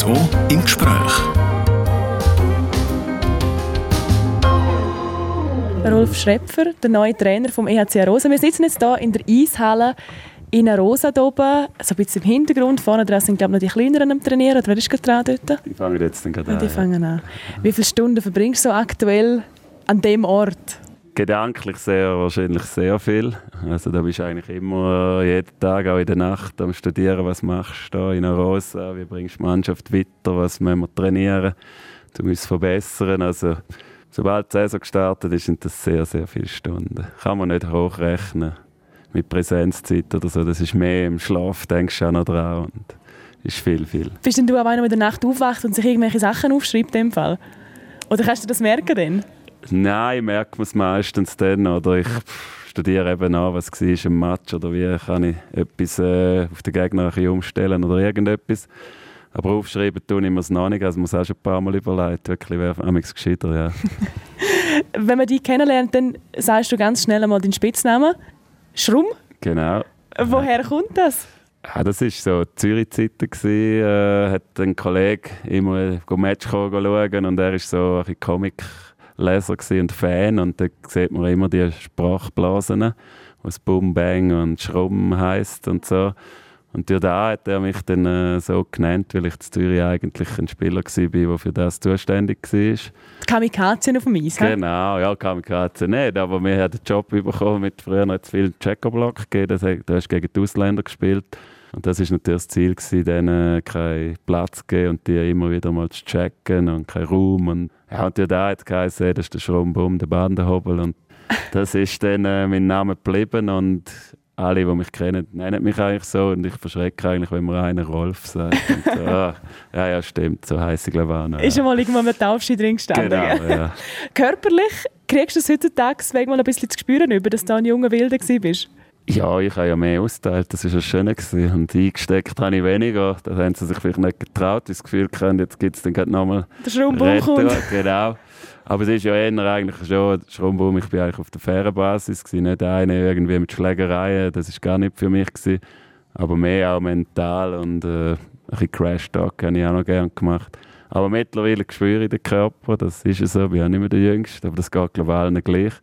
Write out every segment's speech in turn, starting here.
So im Gespräch. Rolf Schrepfer, der neue Trainer vom EHC Rosa. Wir sitzen jetzt hier in der Eishalle in Rosa oben, so ein bisschen im Hintergrund. Vorne dran sind glaube ich, noch die Kleineren am Trainieren. Oder wer ist gerade dran dort? Die fangen jetzt dann gerade Ja, an. die fangen an. Wie viele Stunden verbringst du so aktuell an dem Ort? Gedanklich sehr, wahrscheinlich sehr viel. Also da bist du eigentlich immer äh, jeden Tag, auch in der Nacht, am Studieren, was machst du da in Rosa, wie bringst du die Mannschaft weiter, was müssen wir trainieren, um uns verbessern. Also sobald die Saison gestartet ist, sind das sehr, sehr viele Stunden. Kann man nicht hochrechnen mit Präsenzzeit oder so. Das ist mehr im Schlaf, denkst du auch noch dran und ist viel, viel. Bist denn du auch einer, der in der Nacht aufwacht und sich irgendwelche Sachen aufschreibt in dem Fall? Oder kannst du das merken denn? Nein, merkt man es meistens dann. Oder ich studiere eben an, was war im Match oder wie kann ich etwas äh, auf den Gegner ein bisschen umstellen oder irgendetwas. Aber aufschreiben tue ich mir es noch nicht. Also man auch schon ein paar Mal überlegt. Wirklich wäre amigs gescheiter, ja. Wenn man dich kennenlernt, dann sagst du ganz schnell einmal deinen Spitznamen. Schrumm. genau. Woher kommt das? Ja, das war so Zürich-Zeiten. gewesen. Äh, hat ein Kollege immer ein Match schauen und er war so ein bisschen Gewesen und Fan. Und da sieht man immer die Sprachblasen, was Boom Bang und Schrumm heisst und so. Und durch da hat er mich dann äh, so genannt, weil ich in Zürich eigentlich ein Spieler war, der für das zuständig war. Die Kamikaze auf dem Eis. Genau, ja, Kamikaze nicht, aber wir haben den Job bekommen mit früher noch zu viel Checkerblock gegeben, das, du hast gegen die Ausländer gespielt und das ist natürlich das Ziel gewesen, denen keinen Platz zu geben und die immer wieder mal zu checken und keinen Raum und ja, und da hat geheißen, das ist der Schrumbum, der Bandenhobel und das ist dann äh, mein Name geblieben und alle, die mich kennen, nennen mich eigentlich so und ich verschrecke eigentlich, wenn mir einer Rolf sagt. Und so, ah, ja, ja, stimmt, so heisst ich glaube auch. Ist ja. mal irgendwann mit Taufschein drin gestanden. Genau, ja. Körperlich kriegst du es heutzutage wegen mal ein bisschen zu spüren, über, dass du ein junger Wilder bist. Ja, ich habe ja mehr austeilt, das war ja schön. Gewesen. Und eingesteckt habe ich weniger. Da haben sie sich vielleicht nicht getraut, das Gefühl gehabt, jetzt gibt es dann gerade nochmal Der Schrumbum kommt. Genau. Aber es ist ja eher eigentlich schon, Schrumbum, ich bin eigentlich auf der fairen Basis, gewesen, nicht eine irgendwie mit Schlägereien, das ist gar nicht für mich. Gewesen. Aber mehr auch mental und äh, ein bisschen Crash-Talk habe ich auch noch gerne gemacht. Aber mittlerweile spüre ich den Körper, das ist es so, ich bin auch nicht mehr der Jüngste, aber das geht global allen gleich.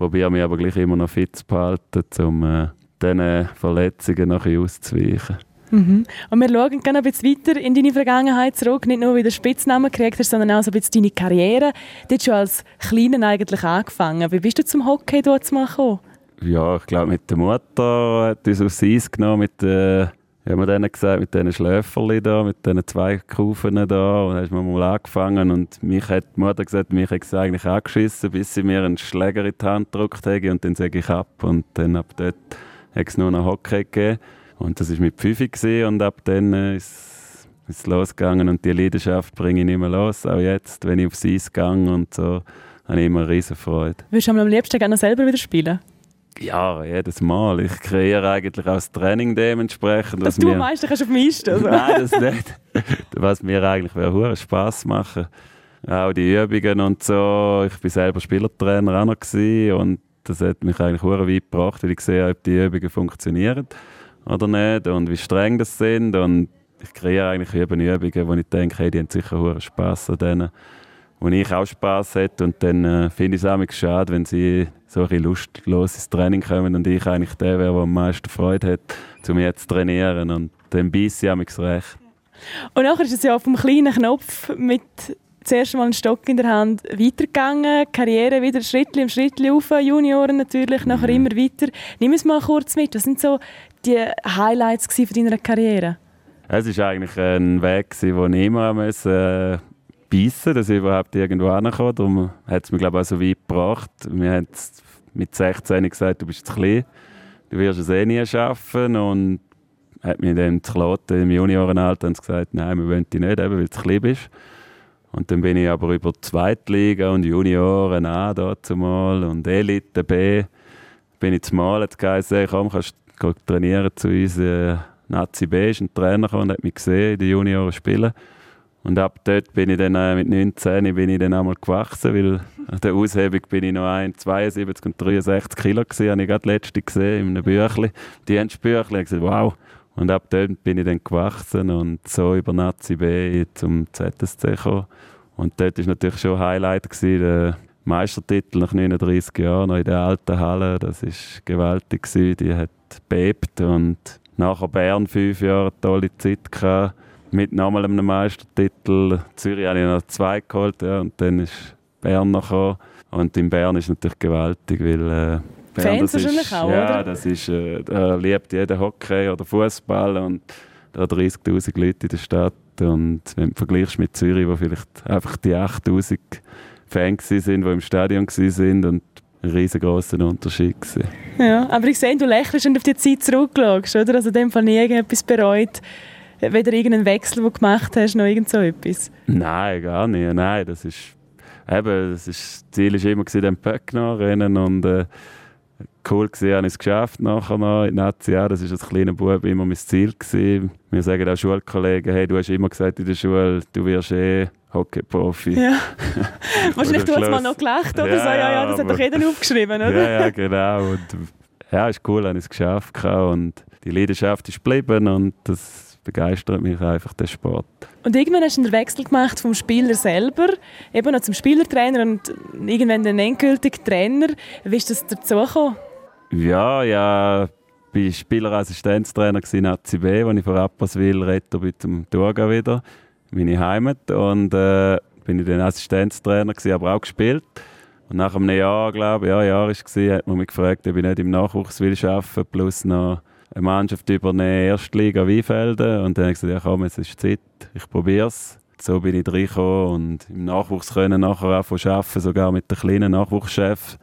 Probiere mich aber gleich immer noch fit zu behalten, um äh, diesen Verletzungen nachher auszuweichen. Mhm. Und wir schauen gerne ein bisschen weiter in deine Vergangenheit zurück. Nicht nur, wie du Spitznamen gekriegt hast, sondern auch so ein bisschen deine Karriere. Du hast schon als Kleiner eigentlich angefangen. Wie bist du zum Hockey dort mal gekommen? Ja, ich glaube, mit der Mutter hat uns aufs Eis genommen, mit äh, wie haben wir denen gesagt, mit diesen Schläferli da, mit diesen zwei Kufen da. Und dann haben wir mal angefangen und mich hat die Mutter gesagt, mich hat sie eigentlich angeschissen, bis sie mir einen Schläger in die Hand gedrückt haben und dann sage ich ab. Und dann ab dort hat es nur noch Hockey gegeben. Und das war mit Pfiffi und ab dann äh, ist es losgegangen und die Leidenschaft bringe ich nicht mehr los. Auch jetzt, wenn ich aufs Eis gehe und so, habe ich immer riesen Freude. Würdest du am liebsten gerne selber wieder spielen? Ja, jedes Mal. Ich kreiere eigentlich auch das Training dementsprechend. Dass was du mir- am meisten kannst auf dem Eis stehen. Also. Nein, das nicht. Was mir eigentlich wäre Spaß machen. Auch die Übungen und so. Ich bin selber Spielertrainer auch noch gewesen und das hat mich eigentlich hure weit gebracht, weil ich sehe, ob die Übungen funktionieren oder nicht und wie streng das sind und ich kreiere eigentlich eben Übungen, wo ich denke, hey, die haben sicher Spaß an denen, wo ich auch Spaß hätte und dann äh, finde ich es auch schade, wenn sie so ein lustlos ins Training kommen und ich eigentlich der wäre, der am meisten Freude hat, um jetzt zu trainieren und dann beiße ich auch recht. Und nachher ist es ja vom kleinen Knopf mit zuerst mal einen Stock in der Hand weitergegangen, Karriere wieder Schrittli um Schrittli auf, Junioren natürlich, nachher immer weiter. Nimm es mal kurz mit, was sind so die Highlights von deiner Karriere? Es war eigentlich ein Weg, wo ich immer musste, äh, beißen dass ich überhaupt irgendwo hinkomme. Darum hat es mich, glaube ich, auch so weit gebracht. Wir haben mit 16 gesagt, du bist zu klein, du wirst es eh nie schaffen. Und hat mir dann zu Kloten im Juniorenalter gesagt, nein, wir wollen dich nicht, weil du zu klein bist. Und dann bin ich aber über die Zweitliga und Junioren A dazu mal und Elite B bin ich zumal jetzt geheißen, hey, komm, kannst trainieren zu uns. Äh, Nazi B ist ein Trainer gekommen und hat mich gesehen in den Junioren spielen. Und ab dort bin ich dann äh, mit 19 bin ich dann einmal gewachsen, weil an der Aushebung bin ich noch ein 72 und 63 Kilo gewesen, habe ich gerade letzte gesehen in einem Büchli. Die haben das gesagt, wow. Und ab dort bin ich dann gewachsen und so über Nazi B zum ZSC gekommen. Und dort war natürlich schon Highlight, gewesen, der Meistertitel nach 39 Jahren noch in der alten Halle. Das war gewaltig, gewesen. die hat bebt und nachher Bern fünf Jahre eine tolle Zeit gehabt. Mit nochmal einem Meistertitel. Zürich habe ich noch zwei geholt ja, und dann ist Bern noch gekommen. Und in Bern ist natürlich gewaltig, weil äh, Bern, Fans wahrscheinlich auch, ja, oder? das ist, äh, da liebt jeder Hockey oder Fußball und da 30'000 Leute in der Stadt und wenn du vergleichst mit Zürich, wo vielleicht einfach die 8'000 Fans sind, die im Stadion waren und ein riesengroßer Unterschied gewesen. Ja, aber ich sehe, du lächelst und auf die Zeit zurückschaust, oder? Also in dem Fall nie irgendetwas bereut, weder irgendeinen Wechsel, den du gemacht hast, noch irgend so etwas? Nein, gar nicht. Nein, das ist, eben, das, ist, das Ziel war immer, den Pöck rennen und äh, cool gewesen, habe ich es geschafft nachher noch in Nazi auch. Das war als kleiner Bub immer mein Ziel gewesen. Wir sagen auch Schulkollegen, hey, du hast immer gesagt in der Schule, du wirst eh Hockey-Profi. Ja. Wahrscheinlich du hast mal noch gelacht oder ja, so. Ja, ja, das hat doch jeder aufgeschrieben, oder? Ja, ja, genau. Und, ja, ist cool, habe ich es geschafft und die Leidenschaft ist geblieben und das begeistert mich einfach, der Sport. Und irgendwann hast du den Wechsel gemacht vom Spieler selber, eben noch zum Spielertrainer und irgendwann den endgültigen Trainer. Wie ist das dazu gekommen? Ja, ja, ich war Spielerassistenztrainer in ACB, als ich von Rapperswil retto bin zum Thurgau wieder, meine Heimat. Und äh, bin ich dann Assistenztrainer, gewesen, aber auch gespielt. Und nach einem Jahr, glaube ich, ja, Jahr war es, hat man mich gefragt, ob ich nicht im Nachwuchs will arbeiten plus noch eine Mannschaft übernehmen, Erstliga Weinfelden. Und dann habe ich gesagt, ja komm, es ist Zeit, ich probiere es. So bin ich reingekommen und im Nachwuchs können nachher auch arbeiten, sogar mit dem kleinen Nachwuchschef.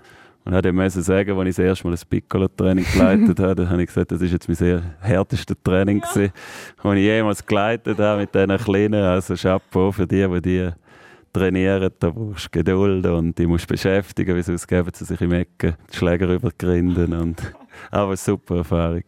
Und hat ihm sagen, als ich das erste Mal ein Piccolo-Training geleitet habe, dann habe ich gesagt, das ist jetzt mein sehr härtestes Training ja. gewesen, das ich jemals geleitet habe mit diesen Kleinen. Also Chapeau für die, die die trainieren, da brauchst du Geduld und die musst du beschäftigen, weil sonst geben sie sich im Ecken die Schläger über die Grinden und aber eine super Erfahrung.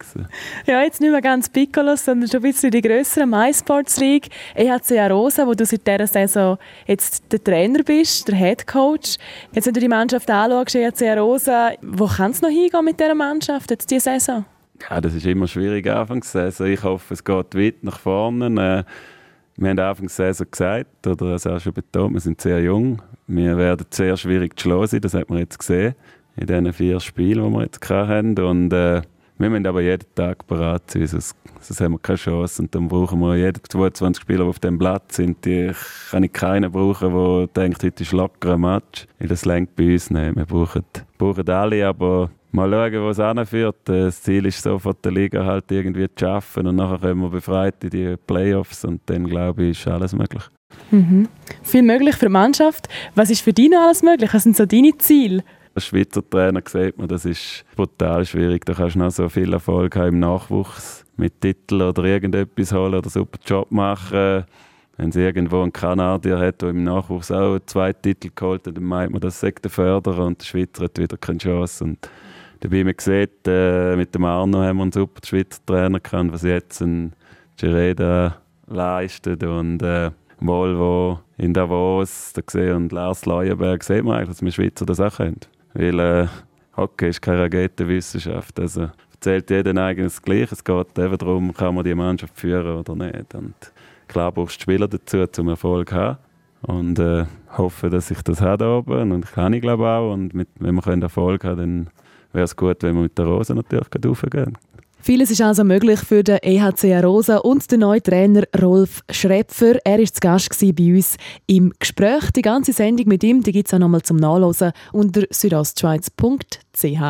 Ja, jetzt nicht mehr ganz Piccolo, sondern schon ein bisschen die grössere MySports League. EHC Arosa, wo du seit dieser Saison jetzt der Trainer bist, der Head Coach. Jetzt, wenn du die Mannschaft anschaust, EHC Arosa, wo kann es noch hingehen mit dieser Mannschaft jetzt diese Saison? Ja, das ist immer schwierig Anfangssaison. Ich hoffe, es geht weit nach vorne. Äh, wir haben Anfangs Saison gesagt, oder es auch schon betont, wir sind sehr jung. Wir werden sehr schwierig zu schlagen das hat man jetzt gesehen in diesen vier Spielen, die wir jetzt hatten. Und äh, wir müssen aber jeden Tag bereit sein, sonst, sonst haben wir keine Chance. Und dann brauchen wir jeden 22 Spieler, die auf dem Platz sind, die kann ich keinen brauchen, der denkt, heute ist locker ein Match. Weil das lenkt bei uns nicht. Wir brauchen, brauchen alle, aber mal schauen, wo es anführt. Das Ziel ist sofort der Liga halt irgendwie zu schaffen und nachher kommen wir befreit in die Playoffs und dann glaube ich, ist alles möglich. Mhm. Viel möglich für die Mannschaft. Was ist für dich noch alles möglich? Was sind so deine Ziele? Als Schweizer Trainer sieht man, das ist brutal schwierig. Da kannst du noch so viel Erfolg haben im Nachwuchs mit Titel oder irgendetwas holen oder super Job machen. Wenn es irgendwo einen Kanadier hat, der im Nachwuchs auch zwei Titel geholt hat, dann meint man, das sagt der Förderer und der Schweizer hat wieder keine Chance. Und dabei man sieht, äh, mit dem Arno haben wir einen super Schweizer Trainer gehabt, was jetzt ein Gereda leistet und äh, Volvo in Davos da gesehen und Lars Leuenberg sieht man eigentlich, dass wir Schweizer das auch können. Weil äh, Hockey ist keine Raketenwissenschaft. Also erzählt jeder eigenes Gleiche. Es geht eben darum, kann man die Mannschaft führen oder nicht. Und klar brauchst du Spieler dazu, zum Erfolg zu haben. Und äh, hoffe, dass ich das habe oben. Und kann ich glaube auch. Und mit, wenn wir Erfolg haben, dann wäre es gut, wenn wir mit der Rose natürlich raufgehen. Vieles ist also möglich für den EHC Arosa und den neuen Trainer Rolf Schrepfer. Er war zu Gast bei uns im Gespräch. Die ganze Sendung mit ihm gibt es auch nochmal zum Nachlesen unter südostschweiz.ch.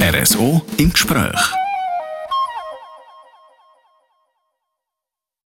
RSO im Gespräch.